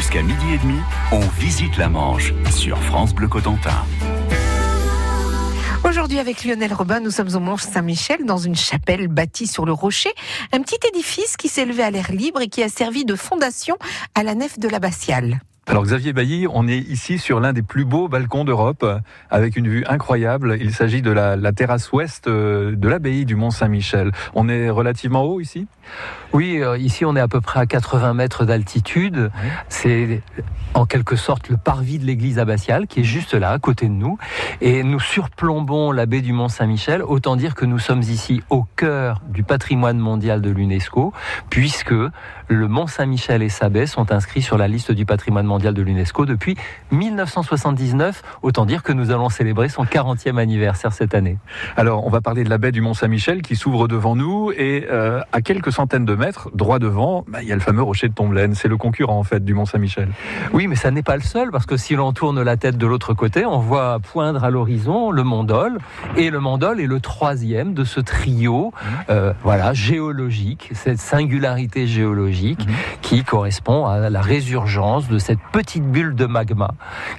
Jusqu'à midi et demi, on visite la Manche sur France Bleu Cotentin. Aujourd'hui, avec Lionel Robin, nous sommes au Mont Saint-Michel, dans une chapelle bâtie sur le rocher, un petit édifice qui s'est à l'air libre et qui a servi de fondation à la nef de l'abbatiale. Alors Xavier Bailly, on est ici sur l'un des plus beaux balcons d'Europe, avec une vue incroyable. Il s'agit de la, la, terrasse ouest euh, de l'abbaye du Mont Saint-Michel. On est relativement haut ici? Oui, euh, ici on est à peu près à 80 mètres d'altitude. C'est en quelque sorte le parvis de l'église abbatiale qui est juste là, à côté de nous. Et nous surplombons la baie du Mont Saint-Michel. Autant dire que nous sommes ici au cœur du patrimoine mondial de l'UNESCO, puisque le Mont Saint-Michel et sa baie sont inscrits sur la liste du patrimoine mondial de l'UNESCO depuis 1979. Autant dire que nous allons célébrer son 40e anniversaire cette année. Alors, on va parler de la baie du Mont Saint-Michel qui s'ouvre devant nous et euh, à quelques centaines de mètres, droit devant, bah, il y a le fameux rocher de Tomblaine. C'est le concurrent en fait du Mont Saint-Michel. Oui, mais ça n'est pas le seul parce que si l'on tourne la tête de l'autre côté, on voit poindre à l'horizon le Mont Dol et le Mont Dol est le troisième de ce trio, euh, voilà, géologique, cette singularité géologique mmh. qui correspond à la résurgence de cette petite bulle de magma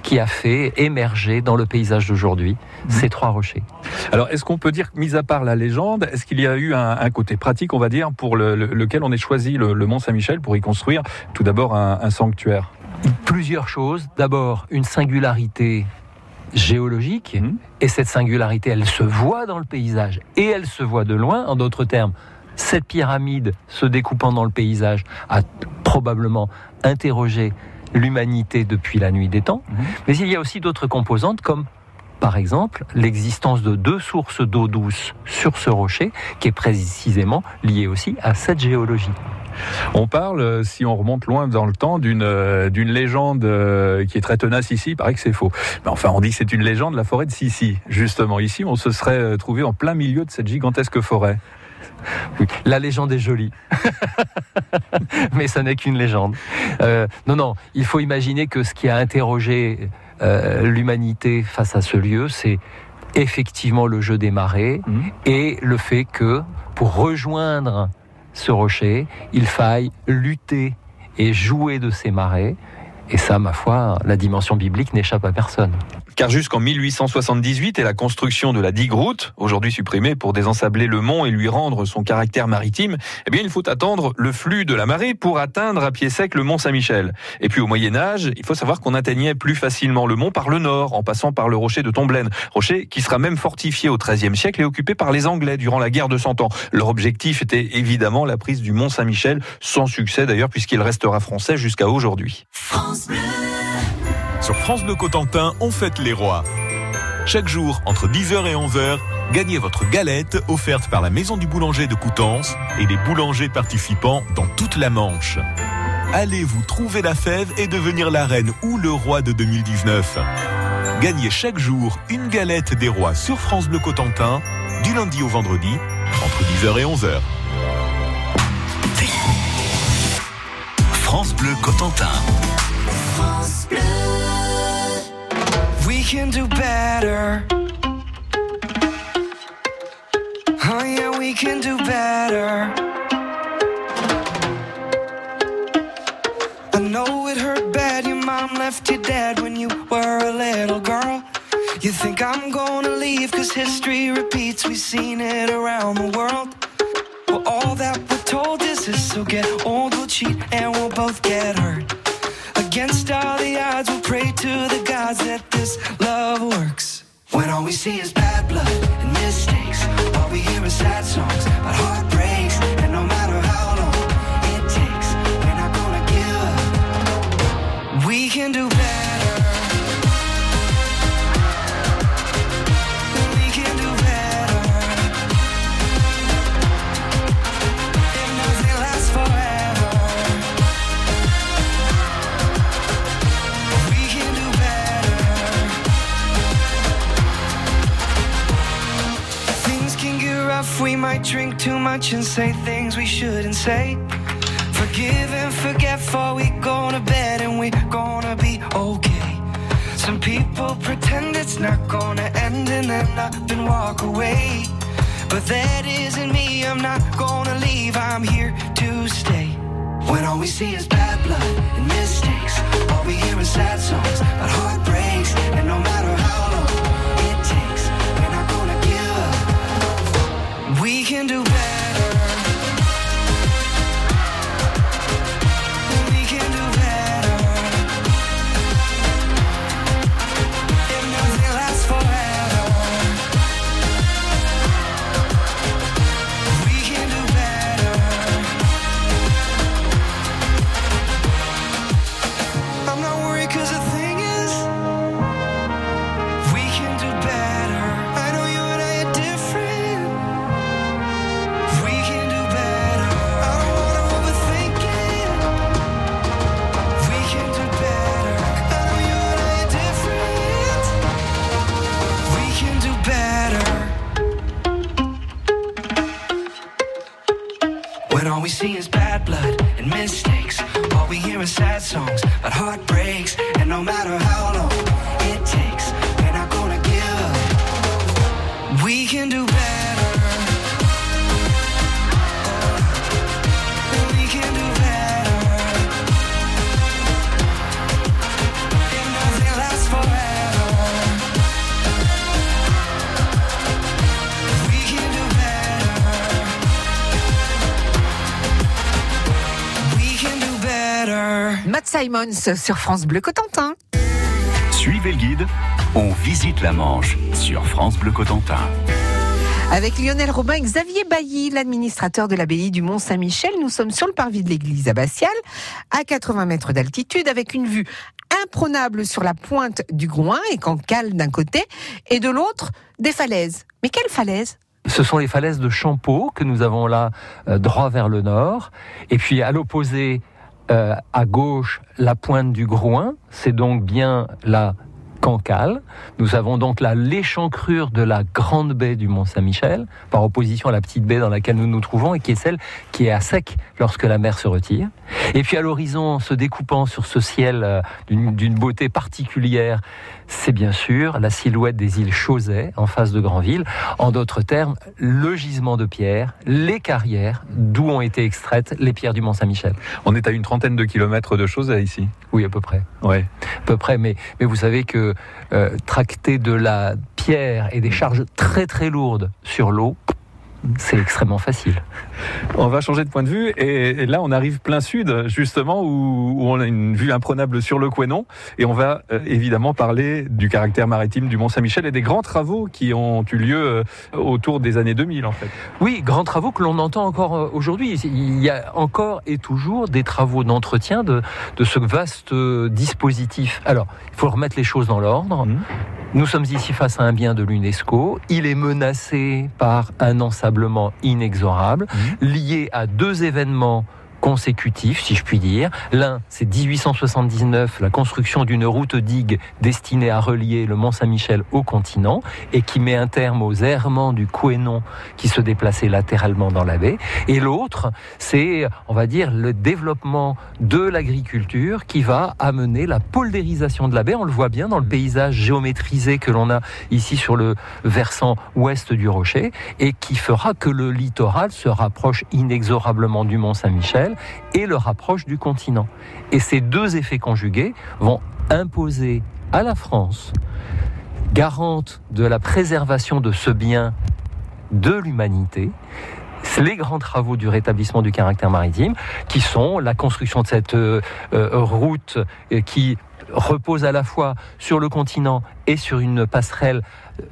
qui a fait émerger dans le paysage d'aujourd'hui ces trois rochers. Alors, est-ce qu'on peut dire, mis à part la légende, est-ce qu'il y a eu un, un, côté pratique, on va dire, pour le, le, lequel on ait choisi le, le Mont Saint-Michel pour y construire tout d'abord un, un sanctuaire? Plusieurs choses. D'abord, une singularité géologique, mmh. et cette singularité, elle se voit dans le paysage, et elle se voit de loin, en d'autres termes. Cette pyramide se découpant dans le paysage a probablement interrogé l'humanité depuis la nuit des temps, mmh. mais il y a aussi d'autres composantes comme par exemple l'existence de deux sources d'eau douce sur ce rocher qui est précisément liée aussi à cette géologie. On parle, si on remonte loin dans le temps, d'une d'une légende qui est très tenace ici. Il paraît que c'est faux. Mais enfin, on dit que c'est une légende de la forêt de Sissi. Justement, ici, on se serait trouvé en plein milieu de cette gigantesque forêt. Oui, la légende est jolie, mais ça n'est qu'une légende. Euh, non, non, il faut imaginer que ce qui a interrogé euh, l'humanité face à ce lieu, c'est effectivement le jeu des marées mmh. et le fait que pour rejoindre ce rocher, il faille lutter et jouer de ces marées. Et ça, ma foi, la dimension biblique n'échappe à personne. Car jusqu'en 1878 et la construction de la digue route, aujourd'hui supprimée pour désensabler le mont et lui rendre son caractère maritime, eh bien il faut attendre le flux de la marée pour atteindre à pied sec le mont Saint-Michel. Et puis au Moyen Âge, il faut savoir qu'on atteignait plus facilement le mont par le nord, en passant par le rocher de Tomblaine, rocher qui sera même fortifié au XIIIe siècle et occupé par les Anglais durant la guerre de Cent Ans. Leur objectif était évidemment la prise du mont Saint-Michel, sans succès d'ailleurs puisqu'il restera français jusqu'à aujourd'hui. France. Sur France Bleu Cotentin, on fête les rois. Chaque jour, entre 10h et 11h, gagnez votre galette offerte par la Maison du Boulanger de Coutances et les boulangers participants dans toute la Manche. Allez vous trouver la fève et devenir la reine ou le roi de 2019. Gagnez chaque jour une galette des rois sur France Bleu Cotentin, du lundi au vendredi, entre 10h et 11h. France Bleu Cotentin. France Bleu. Can do better. Oh yeah, we can do better. I know it hurt bad. Your mom left you dead when you were a little girl. You think I'm gonna leave cause history repeats. We've seen it around the world. Well, all that we're told is this. So get old, we'll cheat, and we'll both get hurt. Against all the odds, we'll pray to the gods that this love works. When all we see is bad blood drink too much and say things we shouldn't say. Forgive and forget before we go to bed and we're gonna be okay. Some people pretend it's not gonna end and then up and walk away. But that isn't me, I'm not gonna leave, I'm here to stay. When all we see is bad blood and mistakes, all we see is bad blood and mistakes. All we hear is sad songs about heartbreaks. And no matter how long it takes, we're not gonna give up. We can do better. Matt Simons sur France Bleu Cotentin. Suivez le guide, on visite la Manche sur France Bleu Cotentin. Avec Lionel Robin et Xavier Bailly, l'administrateur de l'abbaye du Mont-Saint-Michel, nous sommes sur le parvis de l'église abbatiale, à 80 mètres d'altitude, avec une vue imprenable sur la pointe du Groin et Cancale d'un côté, et de l'autre, des falaises. Mais quelles falaises? Ce sont les falaises de Champeau que nous avons là, euh, droit vers le nord. Et puis à l'opposé, euh, à gauche, la pointe du Groin. C'est donc bien la Cancale. Nous avons donc là l'échancrure de la grande baie du Mont-Saint-Michel, par opposition à la petite baie dans laquelle nous nous trouvons et qui est celle qui est à sec lorsque la mer se retire. Et puis à l'horizon, se découpant sur ce ciel euh, d'une beauté particulière, c'est bien sûr la silhouette des îles Chausey en face de Granville. En d'autres termes, le gisement de pierres, les carrières d'où ont été extraites les pierres du Mont-Saint-Michel. On est à une trentaine de kilomètres de choses ici. Oui, à peu près. Ouais. à peu près, mais, mais vous savez que euh, tracter de la pierre et des charges très très lourdes sur l'eau, c'est extrêmement facile. On va changer de point de vue et, et là on arrive plein sud justement où, où on a une vue imprenable sur le Quénon et on va euh, évidemment parler du caractère maritime du Mont Saint-Michel et des grands travaux qui ont eu lieu euh, autour des années 2000 en fait. Oui, grands travaux que l'on entend encore euh, aujourd'hui. Il y a encore et toujours des travaux d'entretien de, de ce vaste dispositif. Alors, il faut remettre les choses dans l'ordre. Mhm. Nous sommes ici face à un bien de l'UNESCO. Il est menacé par un inexorable, lié à deux événements consécutifs, si je puis dire. L'un, c'est 1879, la construction d'une route digue destinée à relier le Mont-Saint-Michel au continent et qui met un terme aux errements du Quénon qui se déplaçait latéralement dans la baie. Et l'autre, c'est, on va dire, le développement de l'agriculture qui va amener la poldérisation de la baie. On le voit bien dans le paysage géométrisé que l'on a ici sur le versant ouest du rocher et qui fera que le littoral se rapproche inexorablement du Et le rapproche du continent. Et ces deux effets conjugués vont imposer à la France, garante de la préservation de ce bien de l'humanité, les grands travaux du rétablissement du caractère maritime, qui sont la construction de cette euh, euh, route euh, qui repose à la fois sur le continent et sur une passerelle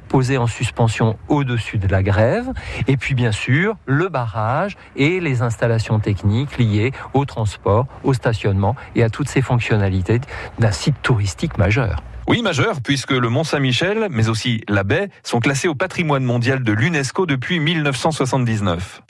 posée en suspension au-dessus de la grève, et puis bien sûr le barrage et les installations techniques liées au transport, au stationnement et à toutes ces fonctionnalités d'un site touristique majeur. Oui, majeur, puisque le Mont Saint-Michel, mais aussi la baie, sont classés au patrimoine mondial de l'UNESCO depuis 1979.